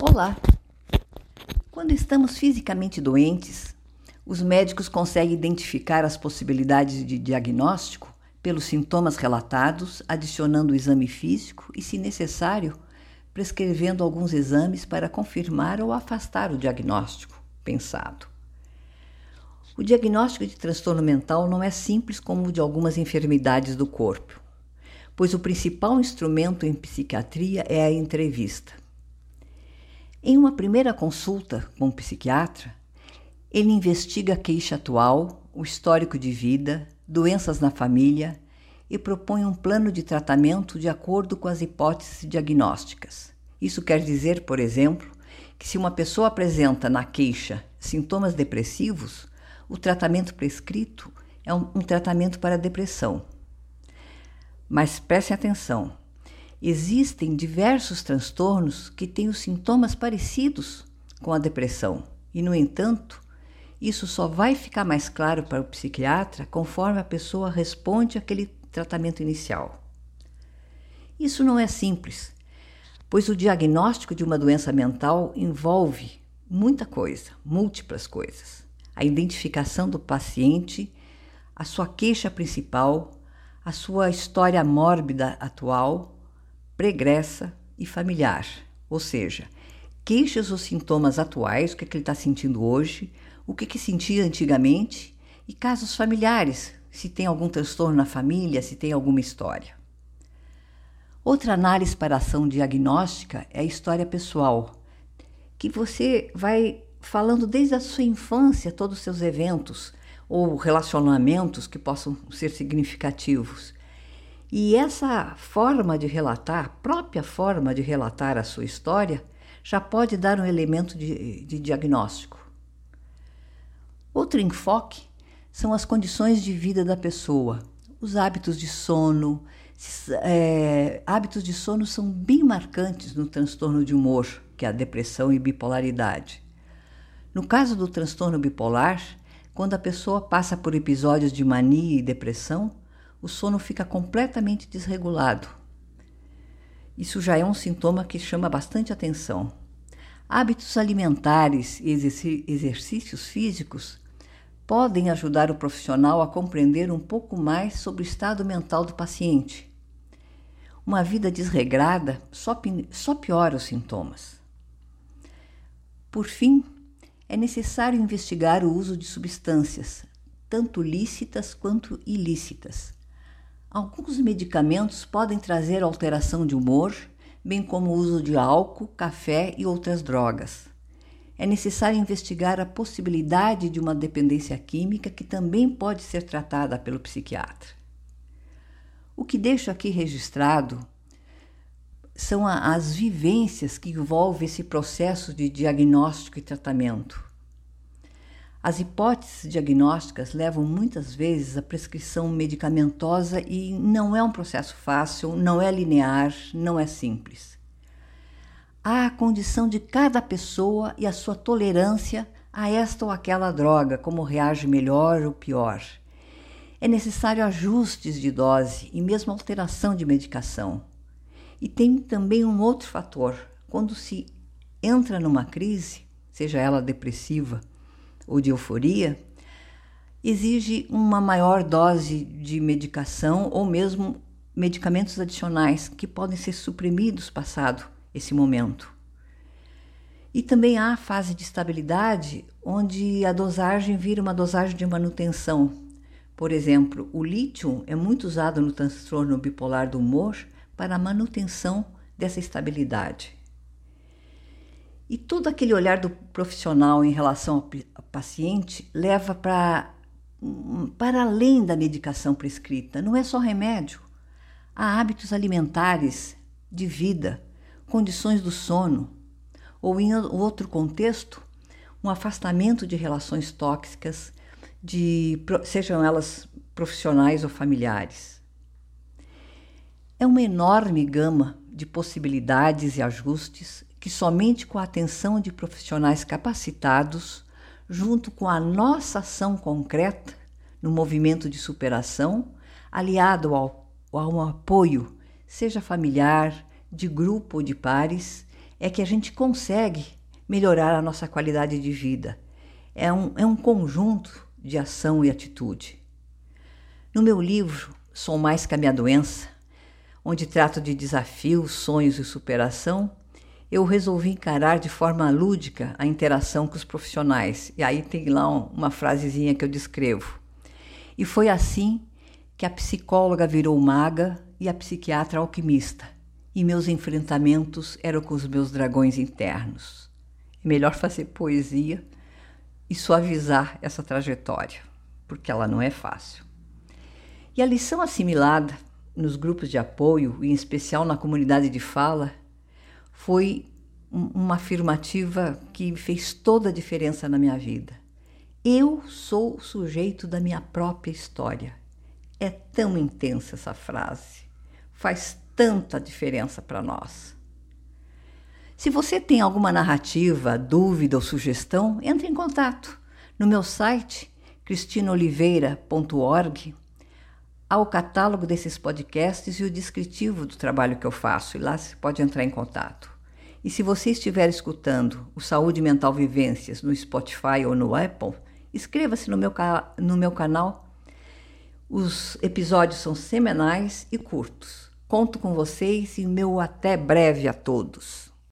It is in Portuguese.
Olá! Quando estamos fisicamente doentes, os médicos conseguem identificar as possibilidades de diagnóstico pelos sintomas relatados, adicionando o exame físico e, se necessário, prescrevendo alguns exames para confirmar ou afastar o diagnóstico pensado. O diagnóstico de transtorno mental não é simples como o de algumas enfermidades do corpo, pois o principal instrumento em psiquiatria é a entrevista. Em uma primeira consulta com o psiquiatra, ele investiga a queixa atual, o histórico de vida, doenças na família e propõe um plano de tratamento de acordo com as hipóteses diagnósticas. Isso quer dizer, por exemplo, que se uma pessoa apresenta na queixa sintomas depressivos, o tratamento prescrito é um, um tratamento para depressão. Mas preste atenção: existem diversos transtornos que têm os sintomas parecidos com a depressão, e, no entanto, isso só vai ficar mais claro para o psiquiatra conforme a pessoa responde àquele tratamento inicial. Isso não é simples, pois o diagnóstico de uma doença mental envolve muita coisa, múltiplas coisas a identificação do paciente, a sua queixa principal, a sua história mórbida atual, pregressa e familiar, ou seja, queixas ou sintomas atuais, o que, é que ele está sentindo hoje, o que, que sentia antigamente e casos familiares, se tem algum transtorno na família, se tem alguma história. Outra análise para ação diagnóstica é a história pessoal, que você vai falando desde a sua infância todos os seus eventos ou relacionamentos que possam ser significativos. E essa forma de relatar, própria forma de relatar a sua história, já pode dar um elemento de, de diagnóstico. Outro enfoque são as condições de vida da pessoa, os hábitos de sono. É, hábitos de sono são bem marcantes no transtorno de humor, que é a depressão e bipolaridade. No caso do transtorno bipolar, quando a pessoa passa por episódios de mania e depressão, o sono fica completamente desregulado. Isso já é um sintoma que chama bastante atenção. Hábitos alimentares e exercícios físicos podem ajudar o profissional a compreender um pouco mais sobre o estado mental do paciente. Uma vida desregrada só, só piora os sintomas. Por fim, é necessário investigar o uso de substâncias, tanto lícitas quanto ilícitas. Alguns medicamentos podem trazer alteração de humor, bem como o uso de álcool, café e outras drogas. É necessário investigar a possibilidade de uma dependência química que também pode ser tratada pelo psiquiatra. O que deixo aqui registrado são as vivências que envolvem esse processo de diagnóstico e tratamento. As hipóteses diagnósticas levam muitas vezes à prescrição medicamentosa e não é um processo fácil, não é linear, não é simples. Há a condição de cada pessoa e a sua tolerância a esta ou aquela droga, como reage melhor ou pior. É necessário ajustes de dose e mesmo alteração de medicação. E tem também um outro fator: quando se entra numa crise, seja ela depressiva ou de euforia, exige uma maior dose de medicação ou mesmo medicamentos adicionais que podem ser suprimidos passado esse momento. E também há a fase de estabilidade, onde a dosagem vira uma dosagem de manutenção. Por exemplo, o lítio é muito usado no transtorno bipolar do humor para a manutenção dessa estabilidade. E todo aquele olhar do profissional em relação ao paciente leva para para além da medicação prescrita. Não é só remédio. Há hábitos alimentares, de vida, condições do sono, ou em outro contexto, um afastamento de relações tóxicas, de, sejam elas profissionais ou familiares. É uma enorme gama de possibilidades e ajustes que somente com a atenção de profissionais capacitados, junto com a nossa ação concreta no movimento de superação, aliado ao, ao apoio, seja familiar, de grupo ou de pares, é que a gente consegue melhorar a nossa qualidade de vida. É um, é um conjunto de ação e atitude. No meu livro, Sou Mais que a Minha Doença, onde trato de desafios, sonhos e superação, eu resolvi encarar de forma lúdica a interação com os profissionais. E aí tem lá uma frasezinha que eu descrevo. E foi assim que a psicóloga virou maga e a psiquiatra alquimista, e meus enfrentamentos eram com os meus dragões internos. É melhor fazer poesia e suavizar essa trajetória, porque ela não é fácil. E a lição assimilada nos grupos de apoio, e em especial na comunidade de fala, foi uma afirmativa que fez toda a diferença na minha vida. Eu sou o sujeito da minha própria história. É tão intensa essa frase. Faz tanta diferença para nós. Se você tem alguma narrativa, dúvida ou sugestão, entre em contato. No meu site, cristinoliveira.org, há o catálogo desses podcasts e o descritivo do trabalho que eu faço, e lá você pode entrar em contato. E se você estiver escutando o Saúde Mental Vivências no Spotify ou no Apple, inscreva-se no, meu no meu canal. Os episódios são semanais e curtos. Conto com vocês e meu até breve a todos.